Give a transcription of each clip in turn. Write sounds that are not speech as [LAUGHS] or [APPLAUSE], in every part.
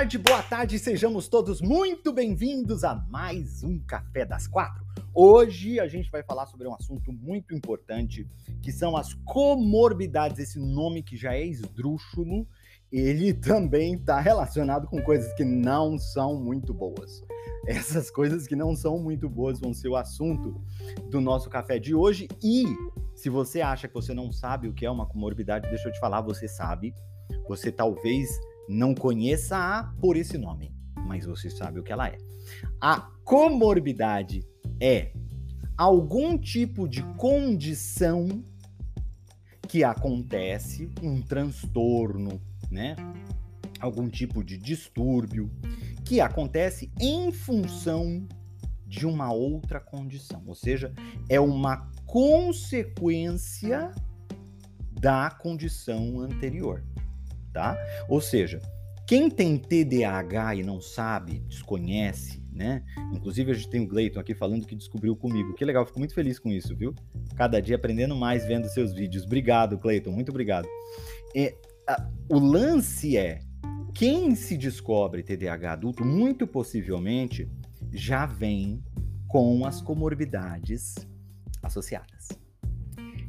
Tarde, boa tarde, sejamos todos muito bem-vindos a mais um Café das Quatro. Hoje a gente vai falar sobre um assunto muito importante, que são as comorbidades. Esse nome que já é esdrúxulo, ele [LAUGHS] também está relacionado com coisas que não são muito boas. Essas coisas que não são muito boas vão ser o assunto do nosso café de hoje. E se você acha que você não sabe o que é uma comorbidade, deixa eu te falar, você sabe. Você talvez não conheça-a por esse nome, mas você sabe o que ela é. A comorbidade é algum tipo de condição que acontece, um transtorno, né? Algum tipo de distúrbio que acontece em função de uma outra condição, ou seja, é uma consequência da condição anterior tá? Ou seja, quem tem TDAH e não sabe, desconhece, né? Inclusive, a gente tem o Gleiton aqui falando que descobriu comigo. Que legal, fico muito feliz com isso, viu? Cada dia aprendendo mais vendo seus vídeos. Obrigado, Cleiton, muito obrigado. É, a, o lance é: quem se descobre TDAH adulto, muito possivelmente já vem com as comorbidades associadas.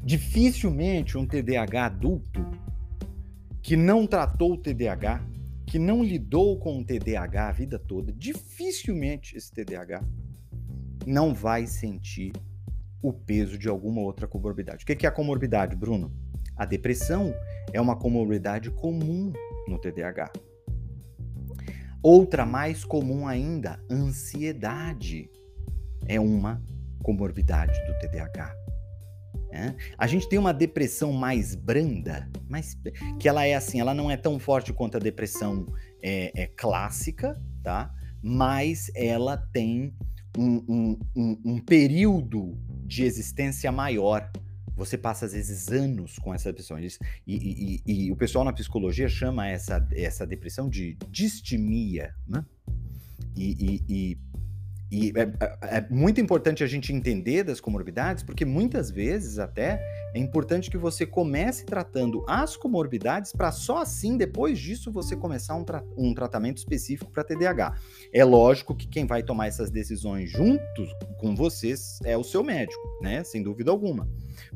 Dificilmente um TDAH adulto que não tratou o TDAH, que não lidou com o TDAH a vida toda, dificilmente esse TDAH não vai sentir o peso de alguma outra comorbidade. O que é a comorbidade, Bruno? A depressão é uma comorbidade comum no TDAH. Outra mais comum ainda, ansiedade, é uma comorbidade do TDAH. Né? A gente tem uma depressão mais branda, mas que ela é assim, ela não é tão forte quanto a depressão é, é clássica, tá? Mas ela tem um, um, um, um período de existência maior. Você passa às vezes anos com essa depressão. E, e, e, e, o pessoal na psicologia chama essa, essa depressão de distimia, né? e e é, é, é, muito importante a gente entender das comorbidades, porque muitas vezes até é importante que você comece tratando as comorbidades para só assim, depois disso, você começar um, tra um tratamento específico para TDAH. É lógico que quem vai tomar essas decisões juntos com vocês é o seu médico, né? Sem dúvida alguma.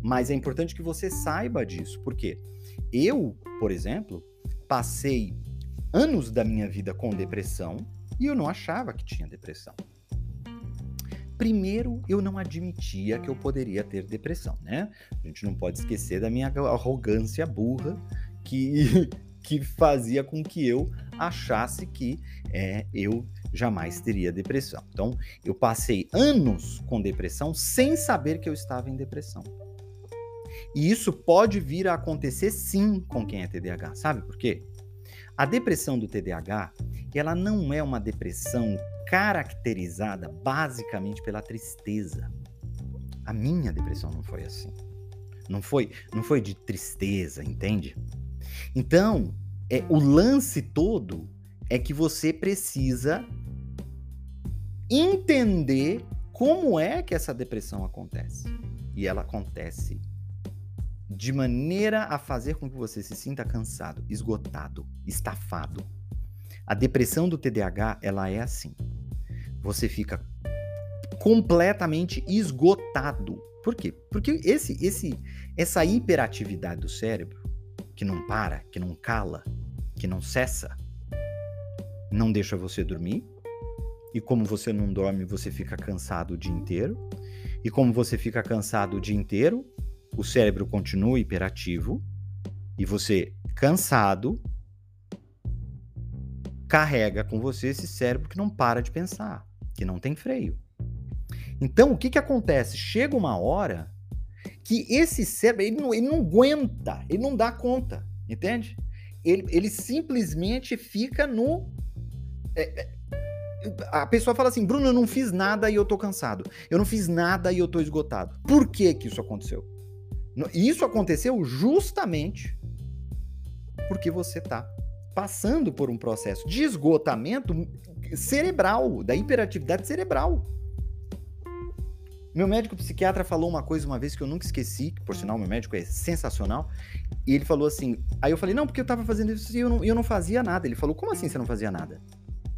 Mas é importante que você saiba disso, porque eu, por exemplo, passei anos da minha vida com depressão e eu não achava que tinha depressão. Primeiro, eu não admitia que eu poderia ter depressão, né? A gente não pode esquecer da minha arrogância burra que, [LAUGHS] que fazia com que eu achasse que é, eu jamais teria depressão. Então, eu passei anos com depressão sem saber que eu estava em depressão. E isso pode vir a acontecer sim com quem é TDAH. Sabe por quê? A depressão do TDAH, ela não é uma depressão caracterizada basicamente pela tristeza. A minha depressão não foi assim. Não foi, não foi de tristeza, entende? Então, é o lance todo é que você precisa entender como é que essa depressão acontece. E ela acontece de maneira a fazer com que você se sinta cansado, esgotado, estafado. A depressão do TDAH, ela é assim você fica completamente esgotado. Por quê? Porque esse, esse, essa hiperatividade do cérebro, que não para, que não cala, que não cessa, não deixa você dormir. E como você não dorme, você fica cansado o dia inteiro. E como você fica cansado o dia inteiro, o cérebro continua hiperativo. E você, cansado, carrega com você esse cérebro que não para de pensar que não tem freio. Então, o que, que acontece? Chega uma hora que esse cérebro, ele não, ele não aguenta, ele não dá conta, entende? Ele, ele simplesmente fica no. É, é, a pessoa fala assim, Bruno, eu não fiz nada e eu tô cansado. Eu não fiz nada e eu tô esgotado. Por que que isso aconteceu? Isso aconteceu justamente porque você tá passando por um processo de esgotamento cerebral, da hiperatividade cerebral. Meu médico psiquiatra falou uma coisa uma vez que eu nunca esqueci, que por sinal meu médico é sensacional, e ele falou assim, aí eu falei, não, porque eu tava fazendo isso e eu não, eu não fazia nada. Ele falou, como assim você não fazia nada?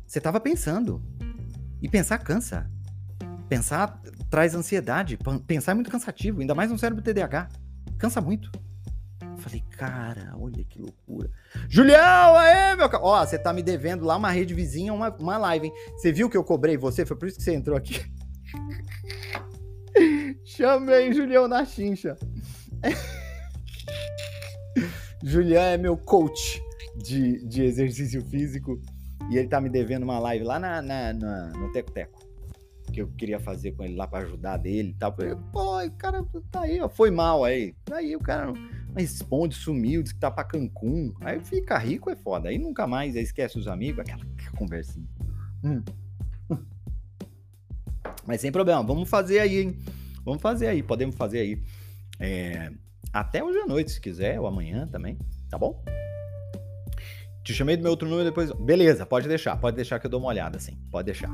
Você tava pensando. E pensar cansa. Pensar traz ansiedade. Pensar é muito cansativo, ainda mais um cérebro TDAH. Cansa muito. Falei, cara, olha que loucura. Julião, aê, meu cara. Ó, você tá me devendo lá uma rede vizinha, uma, uma live, hein? Você viu que eu cobrei você? Foi por isso que você entrou aqui. [LAUGHS] Chamei Julião na chincha. [LAUGHS] Julião é meu coach de, de exercício físico e ele tá me devendo uma live lá na, na, na no Teco Teco. Que eu queria fazer com ele lá para ajudar dele e tal. Pô, o cara tá aí, ó. Foi mal aí. Aí o cara não responde, sumiu, diz que tá pra Cancún. Aí fica rico, é foda. Aí nunca mais, aí esquece os amigos, aquela conversinha. Hum. Mas sem problema, vamos fazer aí, hein? Vamos fazer aí, podemos fazer aí. É, até hoje à noite, se quiser, ou amanhã também, tá bom? Te chamei do meu outro número depois. Beleza, pode deixar, pode deixar que eu dou uma olhada, assim, pode deixar.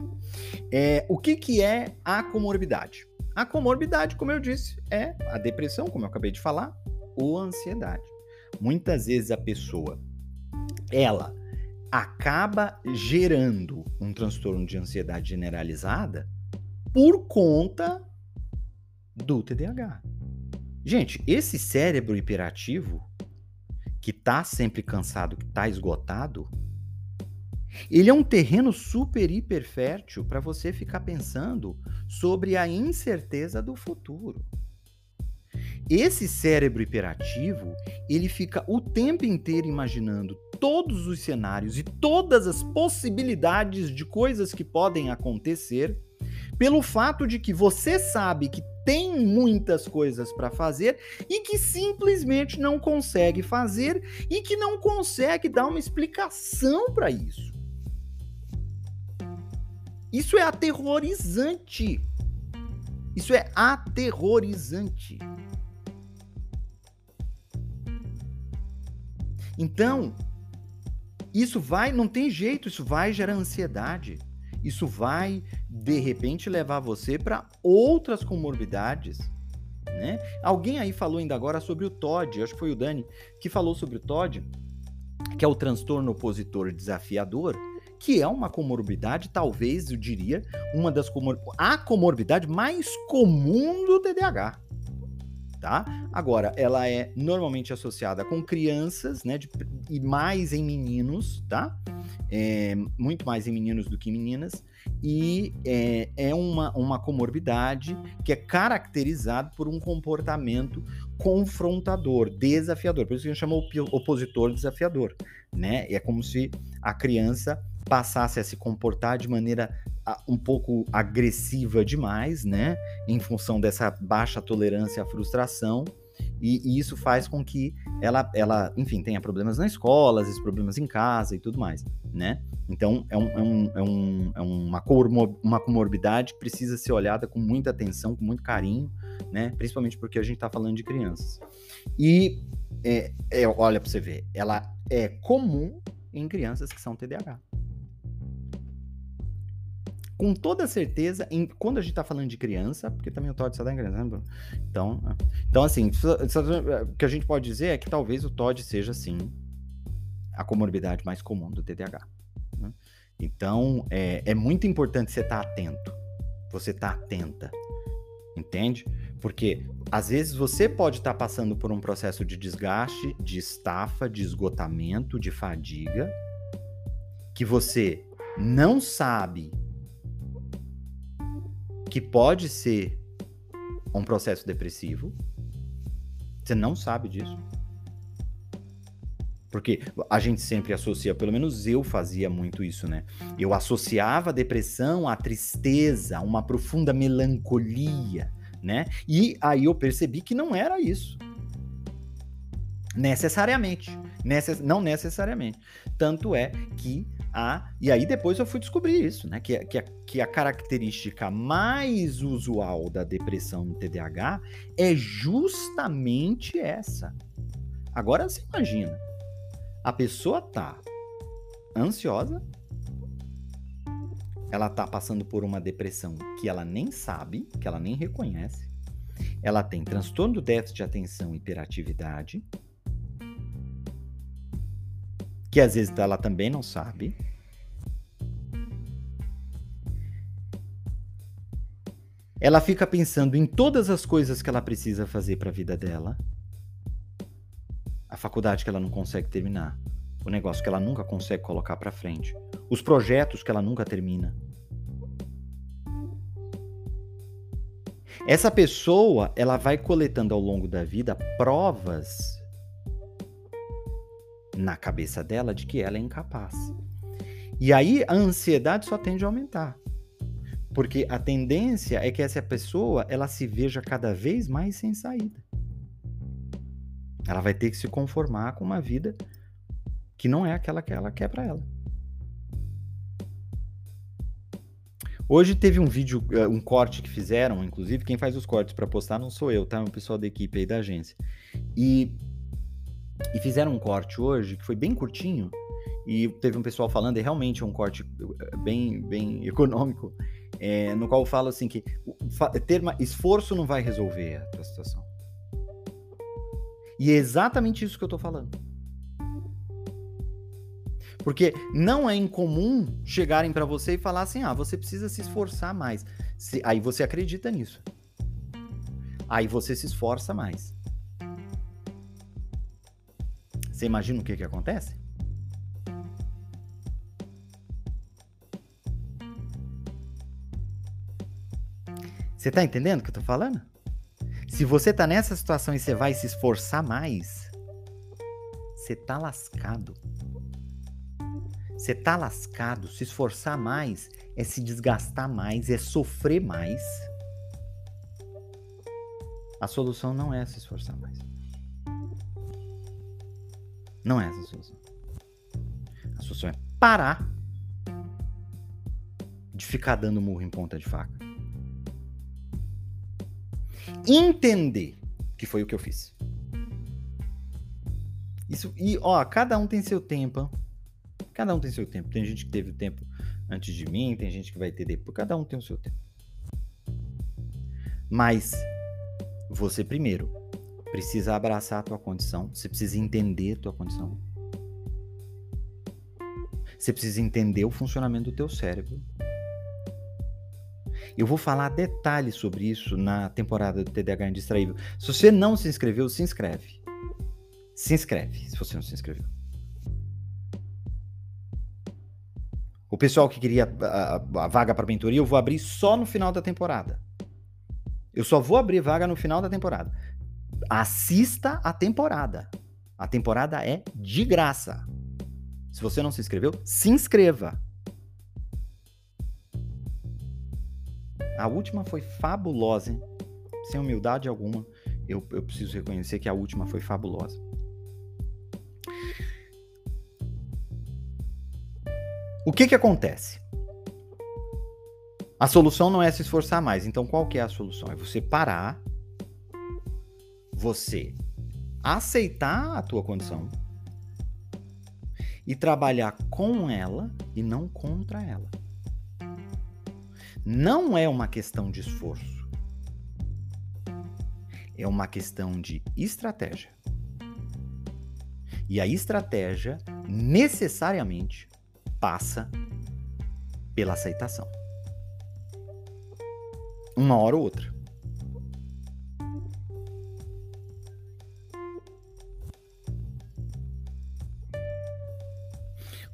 É, o que, que é a comorbidade? A comorbidade, como eu disse, é a depressão, como eu acabei de falar, ou ansiedade. Muitas vezes a pessoa, ela acaba gerando um transtorno de ansiedade generalizada por conta do TDAH. Gente, esse cérebro hiperativo, que tá sempre cansado, que tá esgotado, ele é um terreno super hiper fértil para você ficar pensando sobre a incerteza do futuro. Esse cérebro hiperativo, ele fica o tempo inteiro imaginando todos os cenários e todas as possibilidades de coisas que podem acontecer, pelo fato de que você sabe que tem muitas coisas para fazer e que simplesmente não consegue fazer e que não consegue dar uma explicação para isso. Isso é aterrorizante. Isso é aterrorizante. Então, isso vai, não tem jeito, isso vai gerar ansiedade. Isso vai, de repente, levar você para outras comorbidades. Né? Alguém aí falou ainda agora sobre o TOD, acho que foi o Dani, que falou sobre o TOD, que é o transtorno opositor desafiador, que é uma comorbidade, talvez eu diria, uma das comor a comorbidade mais comum do TDAH tá? Agora, ela é normalmente associada com crianças, né? De, e mais em meninos, tá? É, muito mais em meninos do que em meninas. E é, é uma, uma comorbidade que é caracterizada por um comportamento confrontador, desafiador. Por isso que a gente chama opositor desafiador, né? É como se a criança passasse a se comportar de maneira um pouco agressiva demais, né? Em função dessa baixa tolerância à frustração. E, e, isso faz com que ela, ela, enfim, tenha problemas na escola, vezes problemas em casa e tudo mais, né? Então, é, um, é, um, é, um, é uma, uma comorbidade que precisa ser olhada com muita atenção, com muito carinho, né? Principalmente porque a gente está falando de crianças. E, é, é, olha para você ver, ela é comum em crianças que são TDAH com toda certeza, em, quando a gente está falando de criança, porque também o TOD só dá em criança, né, Então, é. então assim, o que a gente pode dizer é que talvez o TOD seja, sim, a comorbidade mais comum do TDAH. Né? Então, é, é muito importante você estar tá atento, você estar tá atenta, entende? Porque às vezes você pode estar tá passando por um processo de desgaste, de estafa, de esgotamento, de fadiga, que você não sabe que pode ser um processo depressivo. Você não sabe disso. Porque a gente sempre associa, pelo menos eu fazia muito isso, né? Eu associava a depressão à tristeza, a uma profunda melancolia, né? E aí eu percebi que não era isso. Necessariamente. Necess... Não necessariamente. Tanto é que a. E aí depois eu fui descobrir isso, né? Que, que, a, que a característica mais usual da depressão no TDAH é justamente essa. Agora você imagina. A pessoa tá ansiosa, ela tá passando por uma depressão que ela nem sabe, que ela nem reconhece. Ela tem transtorno do déficit de atenção e hiperatividade, que às vezes ela também não sabe. Ela fica pensando em todas as coisas que ela precisa fazer para a vida dela. A faculdade que ela não consegue terminar, o negócio que ela nunca consegue colocar para frente, os projetos que ela nunca termina. Essa pessoa, ela vai coletando ao longo da vida provas na cabeça dela de que ela é incapaz. E aí a ansiedade só tende a aumentar. Porque a tendência é que essa pessoa, ela se veja cada vez mais sem saída. Ela vai ter que se conformar com uma vida que não é aquela que ela quer para ela. Hoje teve um vídeo, eh, um corte que fizeram, inclusive quem faz os cortes para postar não sou eu, tá? É um pessoal da equipe aí da agência. E, e fizeram um corte hoje que foi bem curtinho e teve um pessoal falando, e realmente é um corte eh, bem, bem [LAUGHS] econômico, é, no qual fala assim que ter esforço não vai resolver a tua situação. E é exatamente isso que eu tô falando. Porque não é incomum chegarem para você e falar assim: ah, você precisa se esforçar mais. Se, aí você acredita nisso. Aí você se esforça mais. Você imagina o que, que acontece? Você tá entendendo o que eu tô falando? Se você tá nessa situação e você vai se esforçar mais, você tá lascado. Você tá lascado, se esforçar mais é se desgastar mais, é sofrer mais. A solução não é se esforçar mais. Não é essa a solução. A solução é parar de ficar dando murro em ponta de faca. Entender que foi o que eu fiz. Isso, e ó, cada um tem seu tempo. Cada um tem seu tempo. Tem gente que teve o tempo antes de mim, tem gente que vai ter depois. Cada um tem o seu tempo. Mas você primeiro precisa abraçar a tua condição, você precisa entender a tua condição. Você precisa entender o funcionamento do teu cérebro. Eu vou falar detalhes sobre isso na temporada do TDAH Indistraível. Se você não se inscreveu, se inscreve. Se inscreve, se você não se inscreveu. O pessoal que queria a, a vaga para mentoria, eu vou abrir só no final da temporada. Eu só vou abrir vaga no final da temporada. Assista a temporada. A temporada é de graça. Se você não se inscreveu, se inscreva. A última foi fabulosa, hein? sem humildade alguma. Eu, eu preciso reconhecer que a última foi fabulosa. O que que acontece? A solução não é se esforçar mais. Então, qual que é a solução? É você parar, você aceitar a tua condição e trabalhar com ela e não contra ela. Não é uma questão de esforço. É uma questão de estratégia. E a estratégia necessariamente passa pela aceitação. Uma hora ou outra.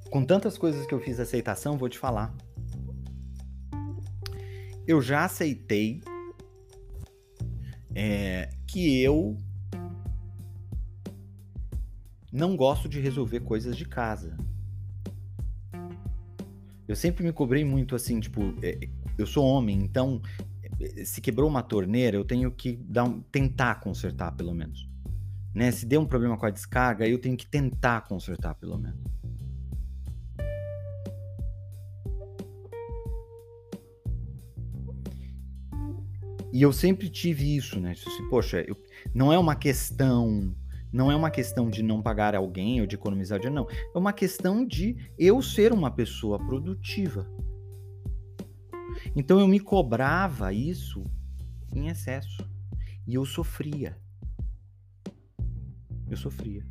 Com tantas coisas que eu fiz aceitação, vou te falar. Eu já aceitei é, que eu não gosto de resolver coisas de casa. Eu sempre me cobrei muito assim, tipo, é, eu sou homem, então se quebrou uma torneira, eu tenho que dar um, tentar consertar, pelo menos. Né? Se deu um problema com a descarga, eu tenho que tentar consertar, pelo menos. E eu sempre tive isso, né? Assim, poxa, eu, não é uma questão, não é uma questão de não pagar alguém ou de economizar dinheiro, não. É uma questão de eu ser uma pessoa produtiva. Então eu me cobrava isso em excesso e eu sofria. Eu sofria.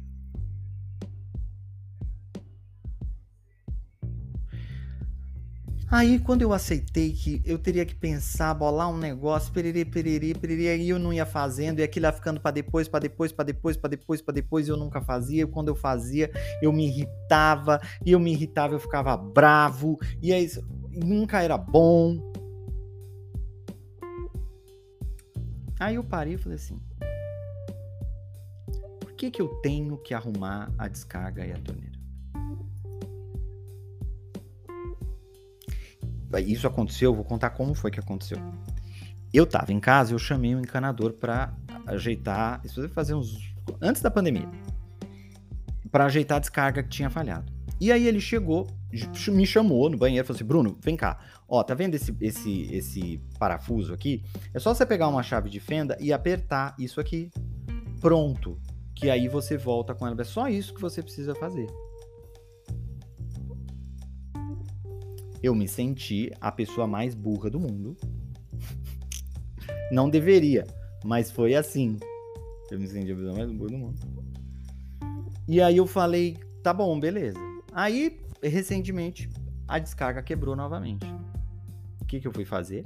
Aí, quando eu aceitei que eu teria que pensar, bolar um negócio, perere, perere, perere, aí eu não ia fazendo, e aquilo ia ficando para depois, para depois, para depois, para depois, para depois, eu nunca fazia. Quando eu fazia, eu me irritava, e eu me irritava, eu ficava bravo, e aí nunca era bom. Aí eu parei e falei assim: por que, que eu tenho que arrumar a descarga e a torneira? Isso aconteceu, vou contar como foi que aconteceu. Eu tava em casa, eu chamei um encanador para ajeitar, isso fazer uns antes da pandemia, para ajeitar a descarga que tinha falhado. E aí ele chegou, me chamou no banheiro, falou assim: "Bruno, vem cá. Ó, tá vendo esse esse esse parafuso aqui? É só você pegar uma chave de fenda e apertar isso aqui. Pronto. Que aí você volta com ela. É só isso que você precisa fazer. Eu me senti a pessoa mais burra do mundo. Não deveria, mas foi assim. Eu me senti a pessoa mais burra do mundo. E aí eu falei, tá bom, beleza. Aí, recentemente, a descarga quebrou novamente. O que, que eu fui fazer?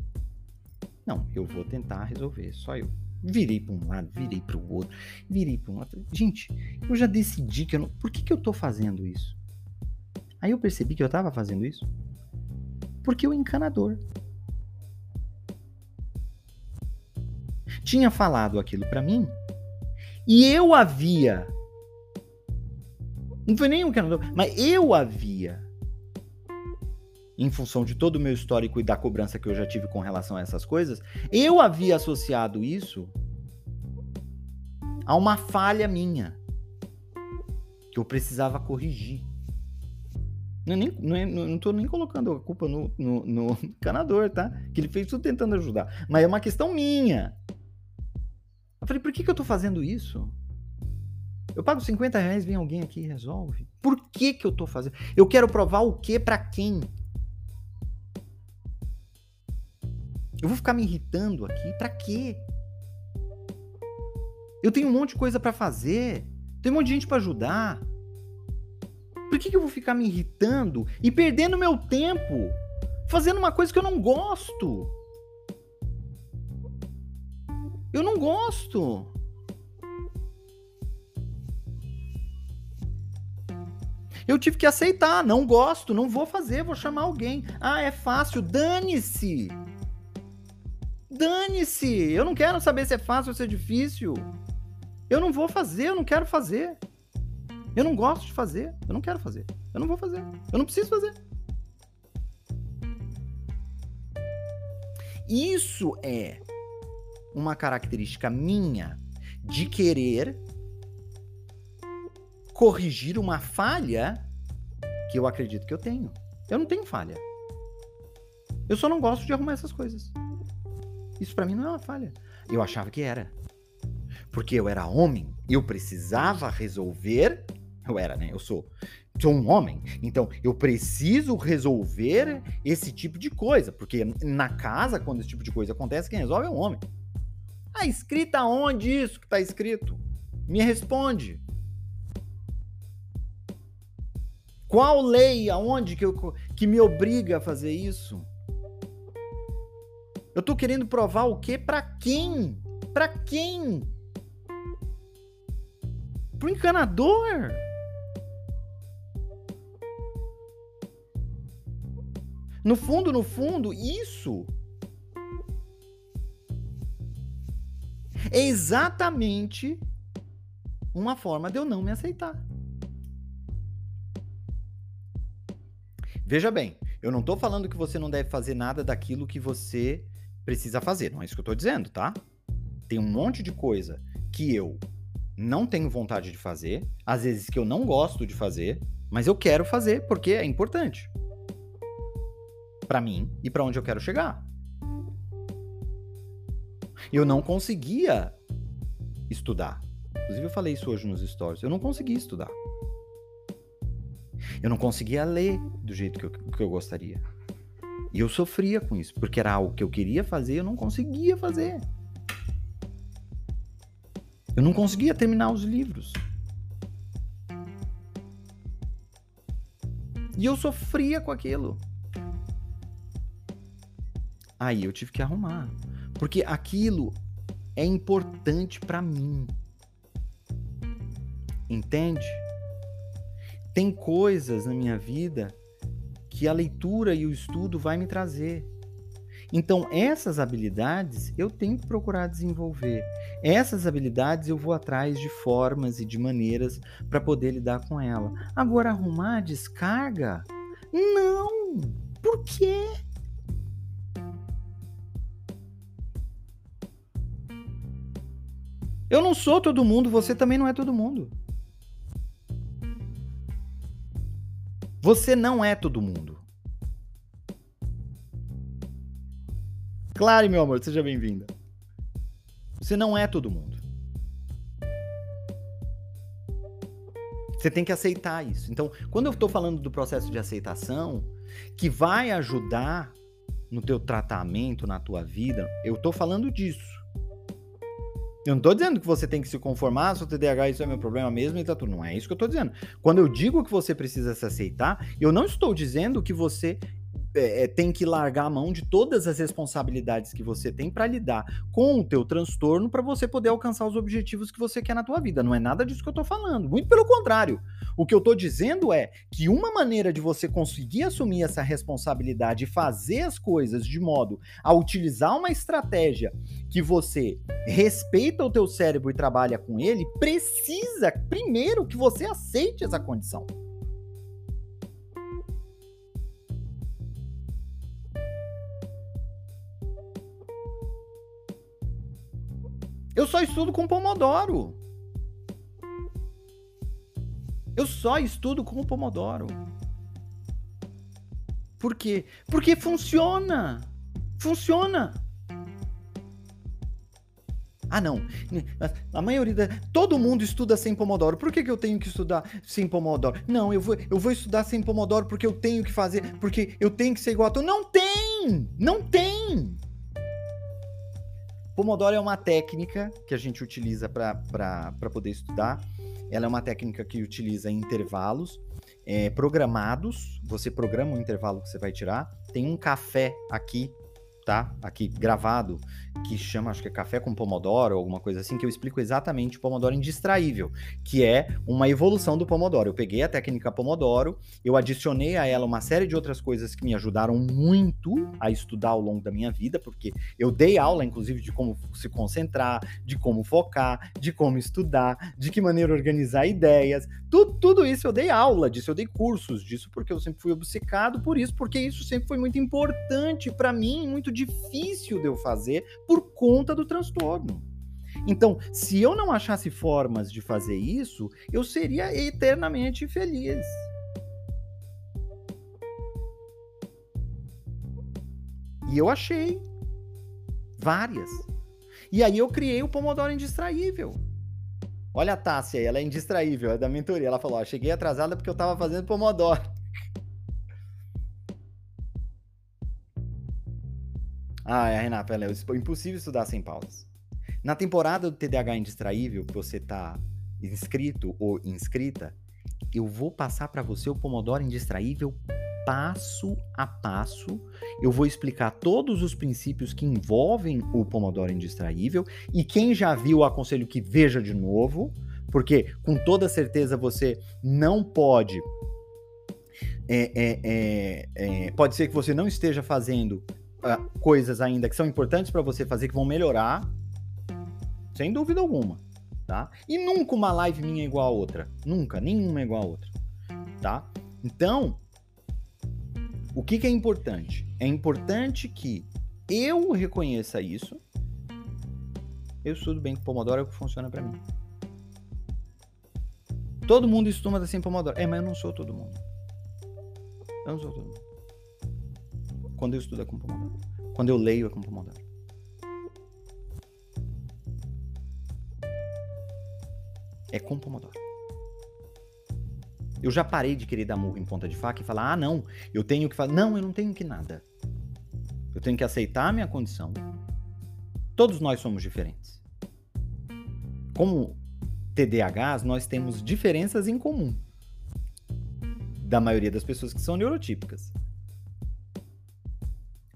Não, eu vou tentar resolver, só eu. Virei para um lado, virei para o outro, virei para um outro. Gente, eu já decidi que eu não. Por que, que eu tô fazendo isso? Aí eu percebi que eu tava fazendo isso porque o encanador tinha falado aquilo para mim e eu havia não foi nem o encanador, mas eu havia em função de todo o meu histórico e da cobrança que eu já tive com relação a essas coisas, eu havia associado isso a uma falha minha que eu precisava corrigir. Não, é nem, não, é, não tô nem colocando a culpa no, no, no [LAUGHS] canador, tá? Que ele fez tudo tentando ajudar. Mas é uma questão minha. Eu falei, por que, que eu tô fazendo isso? Eu pago 50 reais, vem alguém aqui e resolve. Por que, que eu tô fazendo? Eu quero provar o que para quem? Eu vou ficar me irritando aqui para quê? Eu tenho um monte de coisa para fazer. Tem um monte de gente para ajudar. Por que, que eu vou ficar me irritando e perdendo meu tempo fazendo uma coisa que eu não gosto? Eu não gosto. Eu tive que aceitar, não gosto, não vou fazer, vou chamar alguém. Ah, é fácil, dane-se. Dane-se. Eu não quero saber se é fácil ou se é difícil. Eu não vou fazer, eu não quero fazer. Eu não gosto de fazer. Eu não quero fazer. Eu não vou fazer. Eu não preciso fazer. Isso é uma característica minha de querer corrigir uma falha que eu acredito que eu tenho. Eu não tenho falha. Eu só não gosto de arrumar essas coisas. Isso para mim não é uma falha. Eu achava que era. Porque eu era homem, eu precisava resolver eu era, né? Eu sou. Sou um homem. Então, eu preciso resolver esse tipo de coisa. Porque na casa, quando esse tipo de coisa acontece, quem resolve é um homem. Ah, escrita onde isso que tá escrito? Me responde. Qual lei, aonde que, eu, que me obriga a fazer isso? Eu tô querendo provar o quê? Para quem? Para quem? Pro encanador? No fundo, no fundo, isso é exatamente uma forma de eu não me aceitar. Veja bem, eu não estou falando que você não deve fazer nada daquilo que você precisa fazer, não é isso que eu tô dizendo, tá? Tem um monte de coisa que eu não tenho vontade de fazer, às vezes que eu não gosto de fazer, mas eu quero fazer porque é importante para mim e para onde eu quero chegar. Eu não conseguia estudar. Inclusive eu falei isso hoje nos stories. Eu não conseguia estudar. Eu não conseguia ler do jeito que eu, que eu gostaria. E eu sofria com isso, porque era algo que eu queria fazer e eu não conseguia fazer. Eu não conseguia terminar os livros. E eu sofria com aquilo. Aí eu tive que arrumar. Porque aquilo é importante para mim. Entende? Tem coisas na minha vida que a leitura e o estudo vai me trazer. Então, essas habilidades eu tenho que procurar desenvolver. Essas habilidades eu vou atrás de formas e de maneiras para poder lidar com ela. Agora, arrumar a descarga? Não! Por quê? Eu não sou todo mundo, você também não é todo mundo. Você não é todo mundo. Claro, meu amor, seja bem-vinda. Você não é todo mundo. Você tem que aceitar isso. Então, quando eu estou falando do processo de aceitação, que vai ajudar no teu tratamento, na tua vida, eu estou falando disso. Eu não estou dizendo que você tem que se conformar, seu TDAH isso é meu problema mesmo e tá tudo. Não é isso que eu estou dizendo. Quando eu digo que você precisa se aceitar, eu não estou dizendo que você é, tem que largar a mão de todas as responsabilidades que você tem para lidar com o teu transtorno para você poder alcançar os objetivos que você quer na tua vida. Não é nada disso que eu tô falando. Muito pelo contrário. O que eu tô dizendo é que uma maneira de você conseguir assumir essa responsabilidade e fazer as coisas de modo a utilizar uma estratégia que você respeita o teu cérebro e trabalha com ele, precisa primeiro que você aceite essa condição. Eu só estudo com Pomodoro. Eu só estudo com Pomodoro. Por quê? Porque funciona. Funciona. Ah, não. A maioria da... Todo mundo estuda sem Pomodoro. Por que, que eu tenho que estudar sem Pomodoro? Não, eu vou, eu vou estudar sem Pomodoro porque eu tenho que fazer, porque eu tenho que ser igual a tu. Não tem! Não tem! Pomodoro é uma técnica que a gente utiliza para poder estudar. Ela é uma técnica que utiliza intervalos é, programados. Você programa o intervalo que você vai tirar. Tem um café aqui tá? Aqui gravado, que chama, acho que é Café com Pomodoro, alguma coisa assim, que eu explico exatamente o Pomodoro indistraível, que é uma evolução do Pomodoro. Eu peguei a técnica Pomodoro, eu adicionei a ela uma série de outras coisas que me ajudaram muito a estudar ao longo da minha vida, porque eu dei aula, inclusive, de como se concentrar, de como focar, de como estudar, de que maneira organizar ideias, tudo, tudo isso eu dei aula disso, eu dei cursos disso, porque eu sempre fui obcecado por isso, porque isso sempre foi muito importante para mim, muito difícil de eu fazer por conta do transtorno. Então, se eu não achasse formas de fazer isso, eu seria eternamente feliz. E eu achei várias. E aí eu criei o Pomodoro Indistraível. Olha a Tássia, ela é indistraível, é da mentoria. Ela falou: ó, cheguei atrasada porque eu tava fazendo Pomodoro. Ah, é, Renata, é impossível estudar sem pausas. Na temporada do TDAH Indistraível, que você está inscrito ou inscrita, eu vou passar para você o Pomodoro Indistraível passo a passo. Eu vou explicar todos os princípios que envolvem o Pomodoro Indistraível e quem já viu, aconselho que veja de novo, porque com toda certeza você não pode é, é, é, é, pode ser que você não esteja fazendo uh, coisas ainda que são importantes para você fazer, que vão melhorar, sem dúvida alguma, tá? E nunca uma live minha é igual a outra. Nunca, nenhuma é igual a outra, tá? Então, o que, que é importante? É importante que eu reconheça isso, eu estudo bem com Pomodoro, é o que funciona para mim. Todo mundo estuda sem Pomodoro. É, mas eu não sou todo mundo. Eu não sou todo mundo. Quando eu estudo é com Pomodoro. Quando eu leio é com Pomodoro. É com Pomodoro. Eu já parei de querer dar murro em ponta de faca e falar: ah, não, eu tenho que fazer. Não, eu não tenho que nada. Eu tenho que aceitar a minha condição. Todos nós somos diferentes. Como TDAHs, nós temos diferenças em comum da maioria das pessoas que são neurotípicas.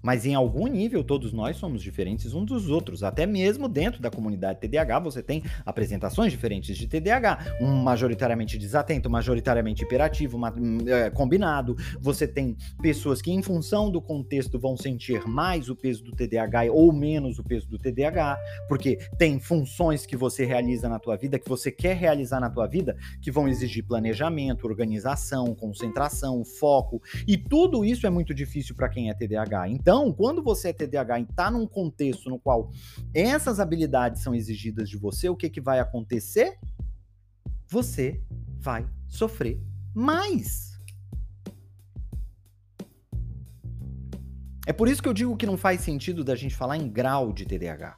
Mas em algum nível, todos nós somos diferentes uns dos outros. Até mesmo dentro da comunidade TDAH, você tem apresentações diferentes de TDAH. Um majoritariamente desatento, majoritariamente hiperativo, uma, é, combinado. Você tem pessoas que, em função do contexto, vão sentir mais o peso do TDAH ou menos o peso do TDAH, porque tem funções que você realiza na tua vida, que você quer realizar na tua vida, que vão exigir planejamento, organização, concentração, foco. E tudo isso é muito difícil para quem é TDAH. Então, então, quando você é TDAH e está num contexto no qual essas habilidades são exigidas de você, o que, que vai acontecer? Você vai sofrer mais. É por isso que eu digo que não faz sentido da gente falar em grau de TDAH.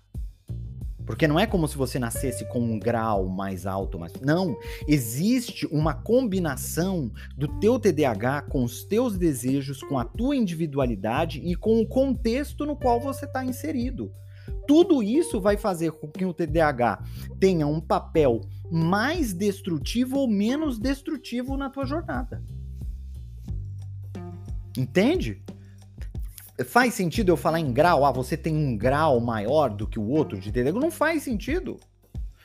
Porque não é como se você nascesse com um grau mais alto, mas não, existe uma combinação do teu TDAH com os teus desejos, com a tua individualidade e com o contexto no qual você está inserido. Tudo isso vai fazer com que o TDAH tenha um papel mais destrutivo ou menos destrutivo na tua jornada. Entende? Faz sentido eu falar em grau? Ah, você tem um grau maior do que o outro de TDAH? Não faz sentido.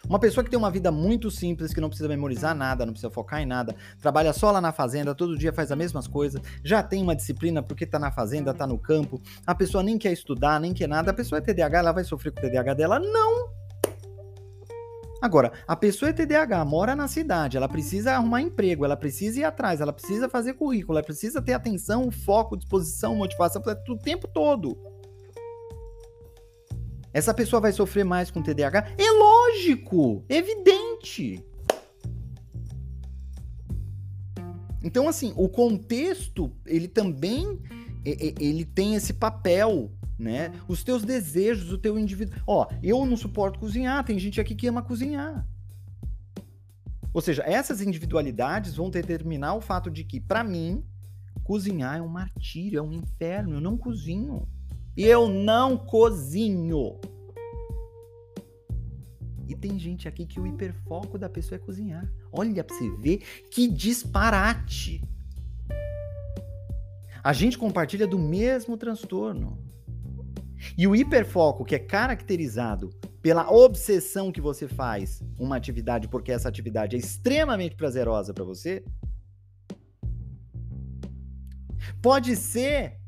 Uma pessoa que tem uma vida muito simples, que não precisa memorizar nada, não precisa focar em nada, trabalha só lá na fazenda, todo dia faz as mesmas coisas, já tem uma disciplina porque tá na fazenda, tá no campo, a pessoa nem quer estudar, nem quer nada, a pessoa é TDAH, ela vai sofrer com o TDAH dela? Não! Agora, a pessoa é TDAH, mora na cidade, ela precisa arrumar emprego, ela precisa ir atrás, ela precisa fazer currículo, ela precisa ter atenção, foco, disposição, motivação o tempo todo. Essa pessoa vai sofrer mais com TDAH? É lógico, evidente. Então, assim, o contexto, ele também ele tem esse papel né? Os teus desejos, o teu indivíduo. Ó, eu não suporto cozinhar, tem gente aqui que ama cozinhar. Ou seja, essas individualidades vão determinar o fato de que, para mim, cozinhar é um martírio, é um inferno. Eu não cozinho. Eu não cozinho. E tem gente aqui que o hiperfoco da pessoa é cozinhar. Olha pra você ver que disparate. A gente compartilha do mesmo transtorno. E o hiperfoco, que é caracterizado pela obsessão que você faz uma atividade porque essa atividade é extremamente prazerosa para você, pode ser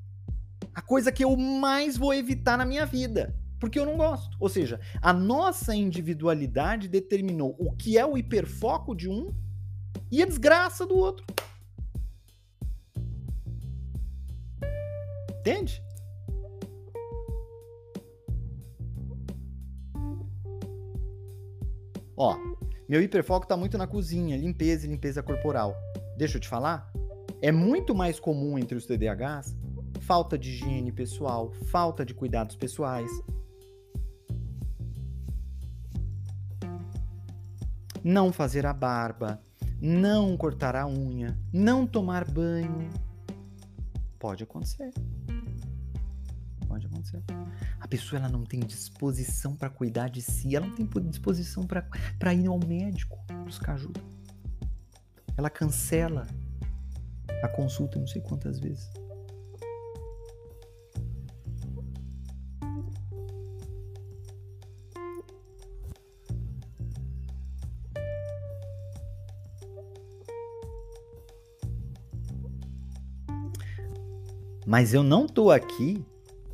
a coisa que eu mais vou evitar na minha vida, porque eu não gosto. Ou seja, a nossa individualidade determinou o que é o hiperfoco de um e a desgraça do outro. Entende? Ó, meu hiperfoco tá muito na cozinha, limpeza e limpeza corporal. Deixa eu te falar, é muito mais comum entre os TDAHs falta de higiene pessoal, falta de cuidados pessoais. Não fazer a barba, não cortar a unha, não tomar banho. Pode acontecer. A pessoa ela não tem disposição para cuidar de si, ela não tem disposição para ir ao médico buscar ajuda. Ela cancela a consulta não sei quantas vezes. Mas eu não tô aqui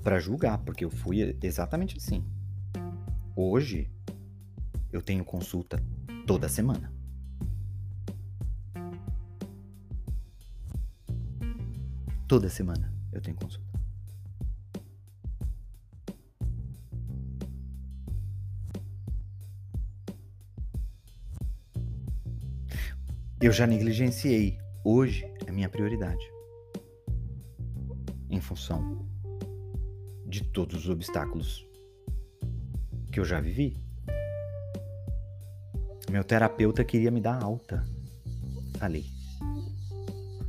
para julgar, porque eu fui exatamente assim. Hoje eu tenho consulta toda semana. Toda semana eu tenho consulta. Eu já negligenciei. Hoje é minha prioridade. Em função de todos os obstáculos que eu já vivi. Meu terapeuta queria me dar alta. Falei,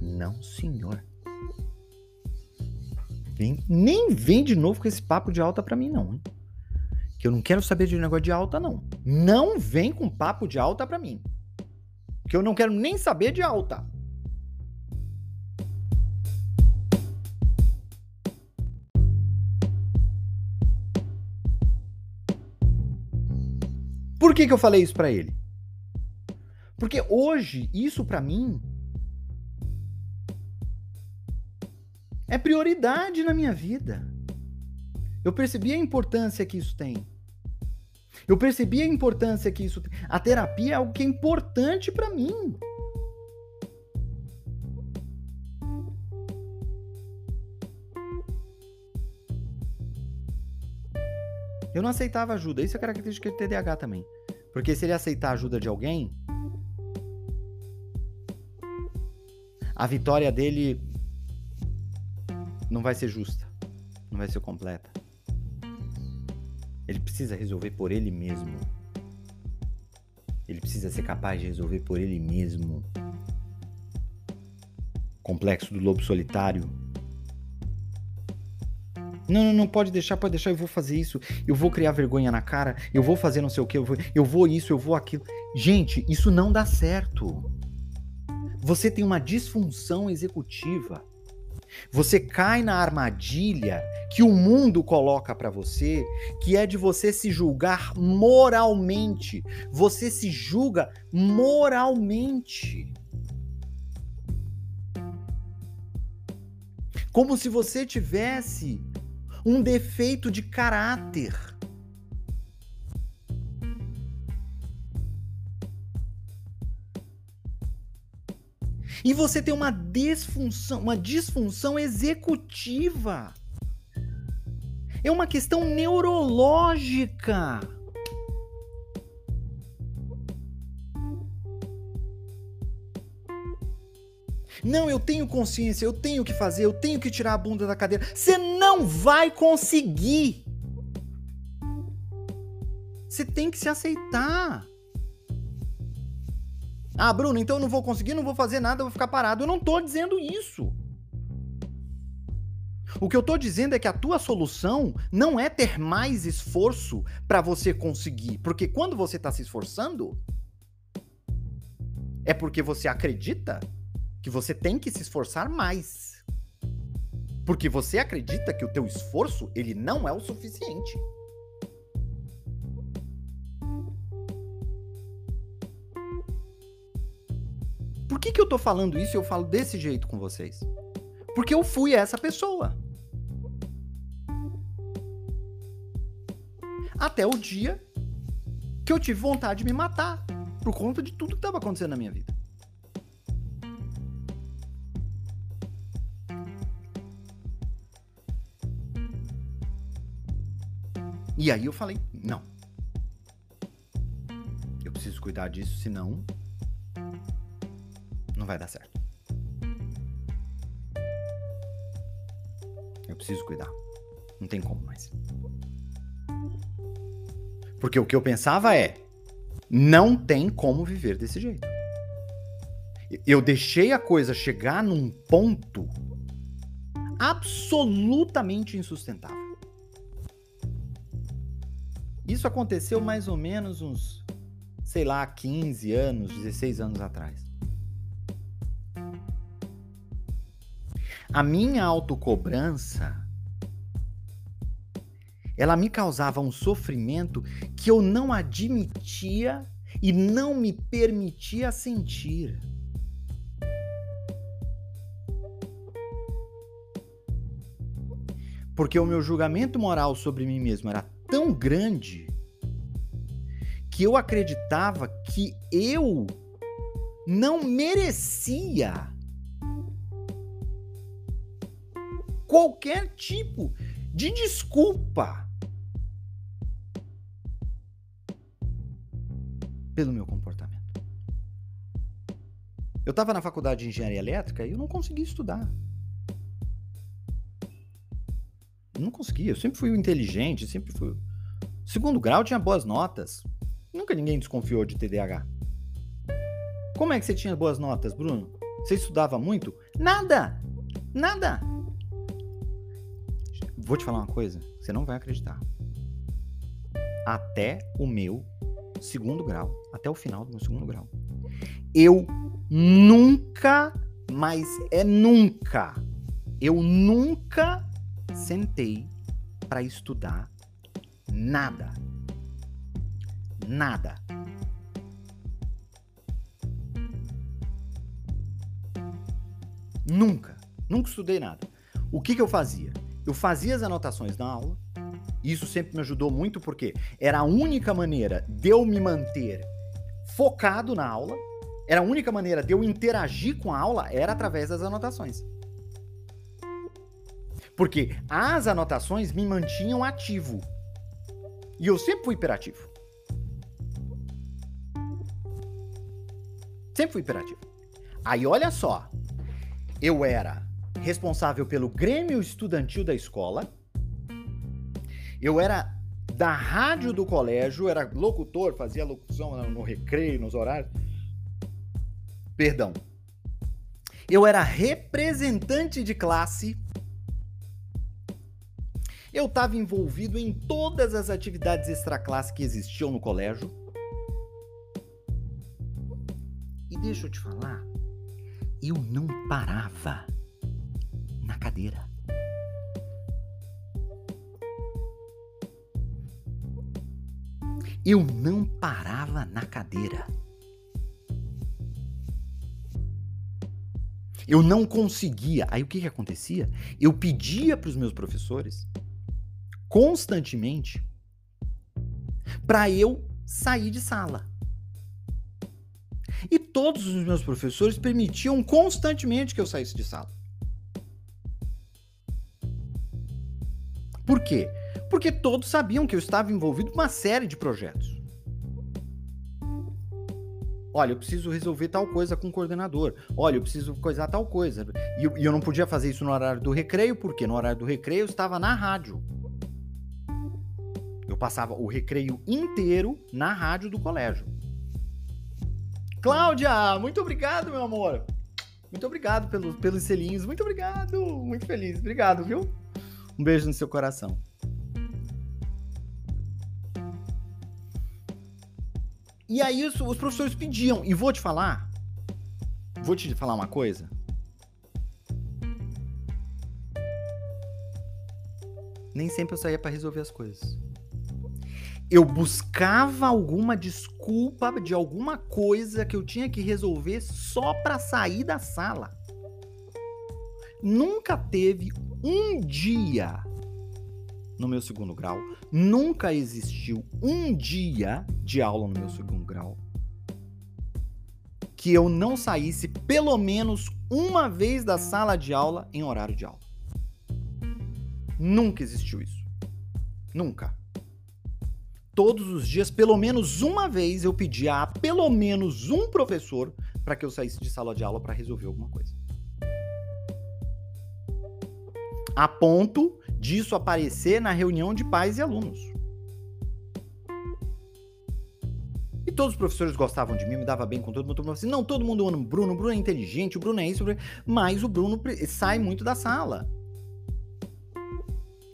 não, senhor. Vem, nem vem de novo com esse papo de alta pra mim, não. Hein? Que eu não quero saber de negócio de alta, não. Não vem com papo de alta pra mim. Que eu não quero nem saber de alta. Por que, que eu falei isso para ele? Porque hoje, isso para mim é prioridade na minha vida. Eu percebi a importância que isso tem. Eu percebi a importância que isso tem. A terapia é algo que é importante para mim. Eu não aceitava ajuda. Isso é característica de TDAH também. Porque se ele aceitar a ajuda de alguém, a vitória dele não vai ser justa, não vai ser completa. Ele precisa resolver por ele mesmo. Ele precisa ser capaz de resolver por ele mesmo. Complexo do lobo solitário não, não, não pode deixar, pode deixar, eu vou fazer isso, eu vou criar vergonha na cara, eu vou fazer não sei o que, eu vou, eu vou isso, eu vou aquilo. Gente, isso não dá certo. Você tem uma disfunção executiva. Você cai na armadilha que o mundo coloca para você, que é de você se julgar moralmente. Você se julga moralmente. Como se você tivesse um defeito de caráter. E você tem uma disfunção, uma disfunção executiva. É uma questão neurológica. Não, eu tenho consciência, eu tenho que fazer, eu tenho que tirar a bunda da cadeira. Você não vai conseguir. Você tem que se aceitar. Ah, Bruno, então eu não vou conseguir, não vou fazer nada, vou ficar parado. Eu não tô dizendo isso. O que eu tô dizendo é que a tua solução não é ter mais esforço para você conseguir, porque quando você tá se esforçando, é porque você acredita que você tem que se esforçar mais. Porque você acredita que o teu esforço, ele não é o suficiente. Por que, que eu tô falando isso e eu falo desse jeito com vocês? Porque eu fui essa pessoa. Até o dia que eu tive vontade de me matar por conta de tudo que estava acontecendo na minha vida. E aí eu falei, não. Eu preciso cuidar disso, senão não vai dar certo. Eu preciso cuidar. Não tem como mais. Porque o que eu pensava é: não tem como viver desse jeito. Eu deixei a coisa chegar num ponto absolutamente insustentável. Isso aconteceu mais ou menos uns, sei lá, 15 anos, 16 anos atrás. A minha autocobrança ela me causava um sofrimento que eu não admitia e não me permitia sentir. Porque o meu julgamento moral sobre mim mesmo era tão grande que eu acreditava que eu não merecia qualquer tipo de desculpa pelo meu comportamento. Eu estava na faculdade de engenharia elétrica e eu não conseguia estudar. Não conseguia. Eu sempre fui inteligente, sempre fui. Segundo grau tinha boas notas. Nunca ninguém desconfiou de TDAH. Como é que você tinha boas notas, Bruno? Você estudava muito? Nada! Nada! Vou te falar uma coisa, você não vai acreditar. Até o meu segundo grau, até o final do meu segundo grau, eu nunca, mas é nunca, eu nunca sentei para estudar nada. Nada. Nunca. Nunca estudei nada. O que, que eu fazia? Eu fazia as anotações na aula. Isso sempre me ajudou muito porque era a única maneira de eu me manter focado na aula. Era a única maneira de eu interagir com a aula era através das anotações. Porque as anotações me mantinham ativo. E eu sempre fui hiperativo. Sempre fui hiperativo. Aí olha só, eu era responsável pelo Grêmio Estudantil da escola. Eu era da rádio do colégio, era locutor, fazia locução no recreio, nos horários. Perdão. Eu era representante de classe eu estava envolvido em todas as atividades extraclasse que existiam no colégio. E deixa eu te falar, eu não parava na cadeira. Eu não parava na cadeira. Eu não conseguia. Aí o que, que acontecia? Eu pedia para os meus professores constantemente para eu sair de sala. E todos os meus professores permitiam constantemente que eu saísse de sala. Por quê? Porque todos sabiam que eu estava envolvido com uma série de projetos. Olha, eu preciso resolver tal coisa com o coordenador. Olha, eu preciso coisar tal coisa. E eu, não podia fazer isso no horário do recreio, porque no horário do recreio eu estava na rádio. Passava o recreio inteiro na rádio do colégio. Cláudia, muito obrigado, meu amor. Muito obrigado pelo, pelos selinhos. Muito obrigado. Muito feliz. Obrigado, viu? Um beijo no seu coração. E aí os, os professores pediam. E vou te falar. Vou te falar uma coisa. Nem sempre eu saía para resolver as coisas eu buscava alguma desculpa de alguma coisa que eu tinha que resolver só para sair da sala. Nunca teve um dia no meu segundo grau, nunca existiu um dia de aula no meu segundo grau que eu não saísse pelo menos uma vez da sala de aula em horário de aula. Nunca existiu isso. Nunca todos os dias, pelo menos uma vez, eu pedia a pelo menos um professor para que eu saísse de sala de aula para resolver alguma coisa. A ponto disso aparecer na reunião de pais e alunos. E todos os professores gostavam de mim, me dava bem com todo mundo. Todo assim, não, todo mundo ama o Bruno, o Bruno é inteligente, o Bruno é isso, mas o Bruno sai muito da sala.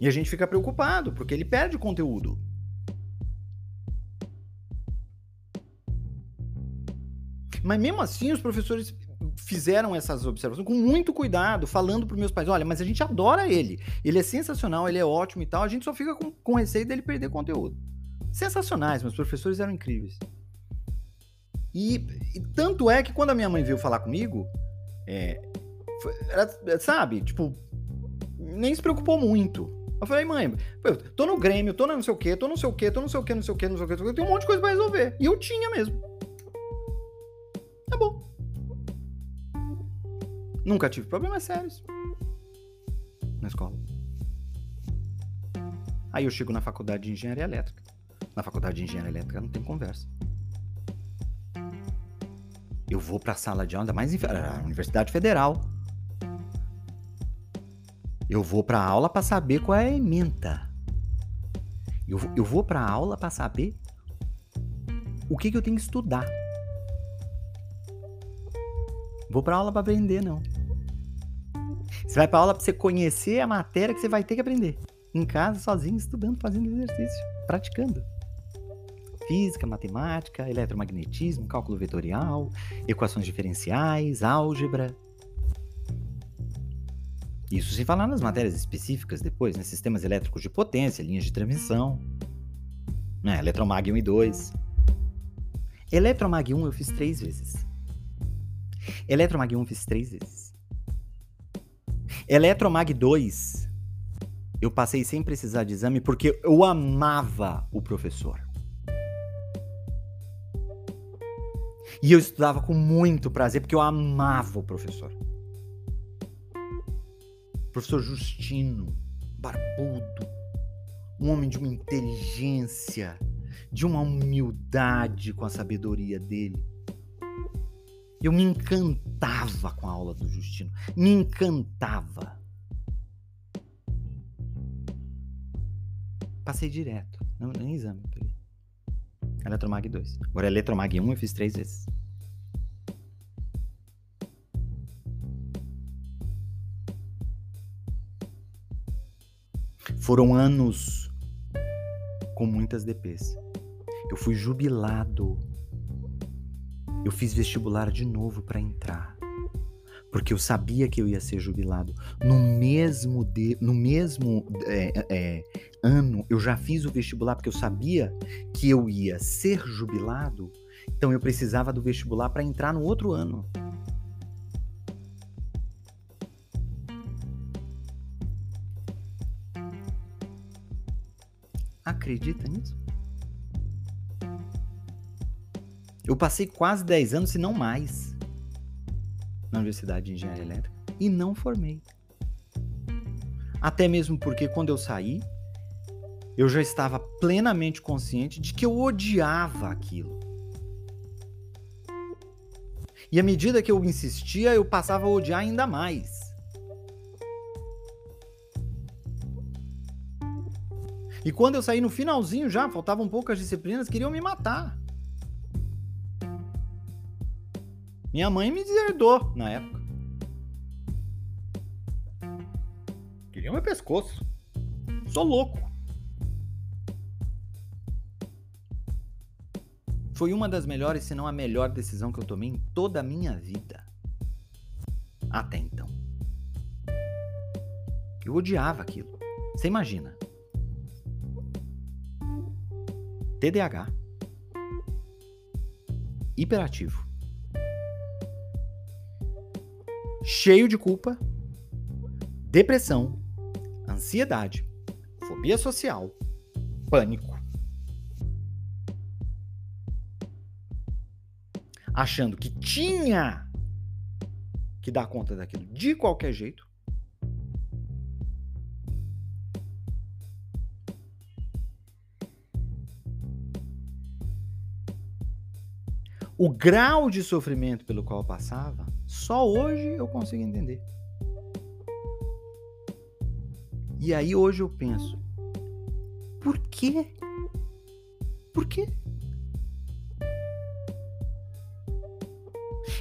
E a gente fica preocupado, porque ele perde conteúdo. Mas mesmo assim, os professores fizeram essas observações com muito cuidado, falando para meus pais: olha, mas a gente adora ele, ele é sensacional, ele é ótimo e tal, a gente só fica com, com receio dele perder conteúdo. Sensacionais, meus professores eram incríveis. E, e tanto é que quando a minha mãe veio falar comigo, é, foi, sabe, tipo, nem se preocupou muito. Eu falei, mãe, eu tô no Grêmio, tô no não sei o quê, tô não sei o quê, tô não sei o quê, não sei o quê, não sei o quê, não sei o quê, tem um monte de coisa pra resolver. E eu tinha mesmo. Tá bom. Nunca tive problemas sérios na escola. Aí eu chego na faculdade de engenharia elétrica. Na faculdade de engenharia elétrica não tem conversa. Eu vou para a sala de aula, ainda mais em Universidade Federal. Eu vou para a aula para saber qual é a ementa. Eu, eu vou para a aula para saber o que, que eu tenho que estudar. Vou para aula para aprender, não. Você vai para aula para você conhecer a matéria que você vai ter que aprender. Em casa, sozinho, estudando, fazendo exercício, praticando. Física, matemática, eletromagnetismo, cálculo vetorial, equações diferenciais, álgebra. Isso sem falar nas matérias específicas depois, né? Sistemas elétricos de potência, linhas de transmissão, né? Eletromag 1 e 2. Eletromag 1 eu fiz três vezes. Eletromag 1 eu fiz três vezes. Eletromag 2 eu passei sem precisar de exame porque eu amava o professor. E eu estudava com muito prazer porque eu amava o professor. Professor Justino, barbudo, um homem de uma inteligência, de uma humildade com a sabedoria dele. Eu me encantava com a aula do Justino, me encantava. Passei direto, não, nem exame peguei. Eletromag 2. Agora Eletromag 1 eu fiz três vezes. Foram anos com muitas DPs. Eu fui jubilado. Eu fiz vestibular de novo para entrar. Porque eu sabia que eu ia ser jubilado. No mesmo, de, no mesmo é, é, ano, eu já fiz o vestibular porque eu sabia que eu ia ser jubilado. Então eu precisava do vestibular para entrar no outro ano. Acredita nisso? Eu passei quase 10 anos, se não mais, na Universidade de Engenharia Elétrica e não formei. Até mesmo porque quando eu saí, eu já estava plenamente consciente de que eu odiava aquilo. E à medida que eu insistia, eu passava a odiar ainda mais. E quando eu saí no finalzinho já, faltavam poucas disciplinas, queriam me matar. Minha mãe me deserdou na época. Queriam meu pescoço. Sou louco. Foi uma das melhores, se não a melhor decisão que eu tomei em toda a minha vida. Até então. Eu odiava aquilo. Você imagina. TDAH, hiperativo, cheio de culpa, depressão, ansiedade, fobia social, pânico. Achando que tinha que dar conta daquilo de qualquer jeito. o grau de sofrimento pelo qual passava, só hoje eu consigo entender. E aí hoje eu penso, por quê? Por quê?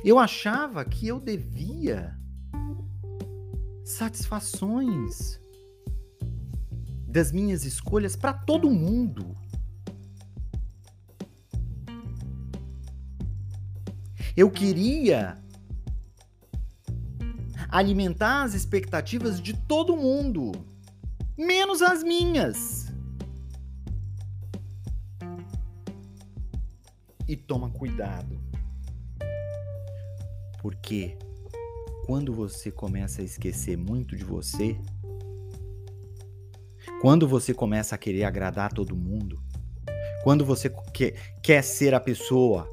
Eu achava que eu devia satisfações das minhas escolhas para todo mundo. Eu queria alimentar as expectativas de todo mundo, menos as minhas. E toma cuidado. Porque quando você começa a esquecer muito de você, quando você começa a querer agradar todo mundo, quando você quer, quer ser a pessoa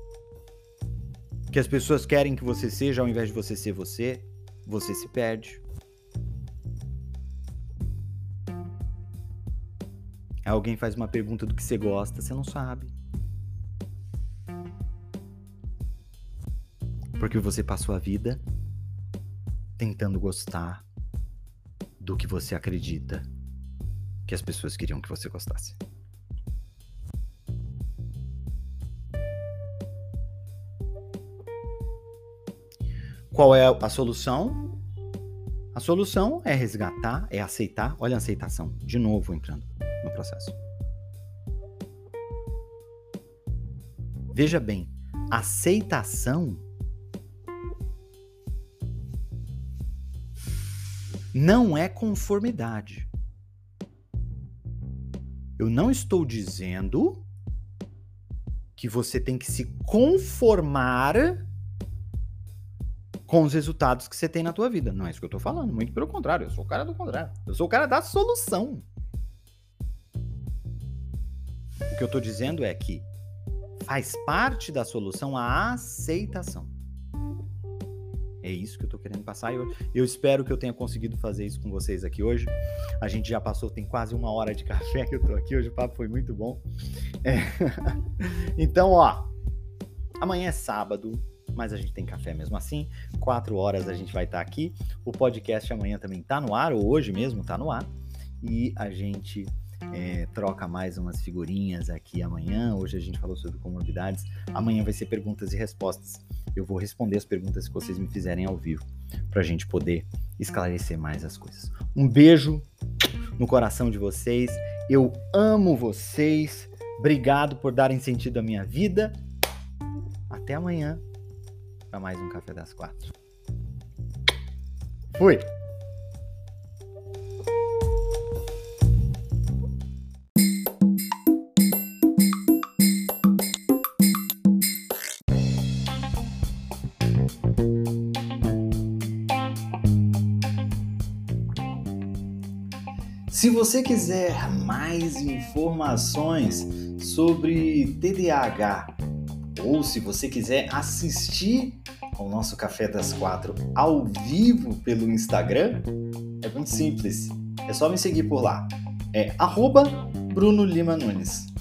que as pessoas querem que você seja ao invés de você ser você, você se perde. Alguém faz uma pergunta do que você gosta, você não sabe. Porque você passou a vida tentando gostar do que você acredita que as pessoas queriam que você gostasse. Qual é a solução? A solução é resgatar, é aceitar. Olha a aceitação, de novo entrando no processo. Veja bem, aceitação não é conformidade. Eu não estou dizendo que você tem que se conformar com os resultados que você tem na tua vida. Não é isso que eu estou falando, muito pelo contrário, eu sou o cara do contrário. Eu sou o cara da solução. O que eu estou dizendo é que faz parte da solução a aceitação. É isso que eu tô querendo passar eu, eu, espero que eu tenha conseguido fazer isso com vocês aqui hoje. A gente já passou, tem quase uma hora de [LAUGHS] café que eu tô aqui hoje, o papo foi muito bom. É. [LAUGHS] Então, ó, amanhã é sábado, mas a gente tem café mesmo assim. Quatro horas a gente vai estar tá aqui. O podcast amanhã também tá no ar, ou hoje mesmo tá no ar. E a gente é, troca mais umas figurinhas aqui amanhã. Hoje a gente falou sobre comorbidades. Amanhã vai ser perguntas e respostas eu vou responder as perguntas que vocês me fizerem ao vivo, para a gente poder esclarecer mais as coisas. Um beijo no coração de vocês. Eu amo vocês. Obrigado por darem sentido à minha vida. Até amanhã para mais um Café das Quatro. Fui! Se você quiser mais informações sobre TDAH ou se você quiser assistir ao nosso Café das Quatro ao vivo pelo Instagram, é muito simples. É só me seguir por lá. É arroba Bruno Lima Nunes.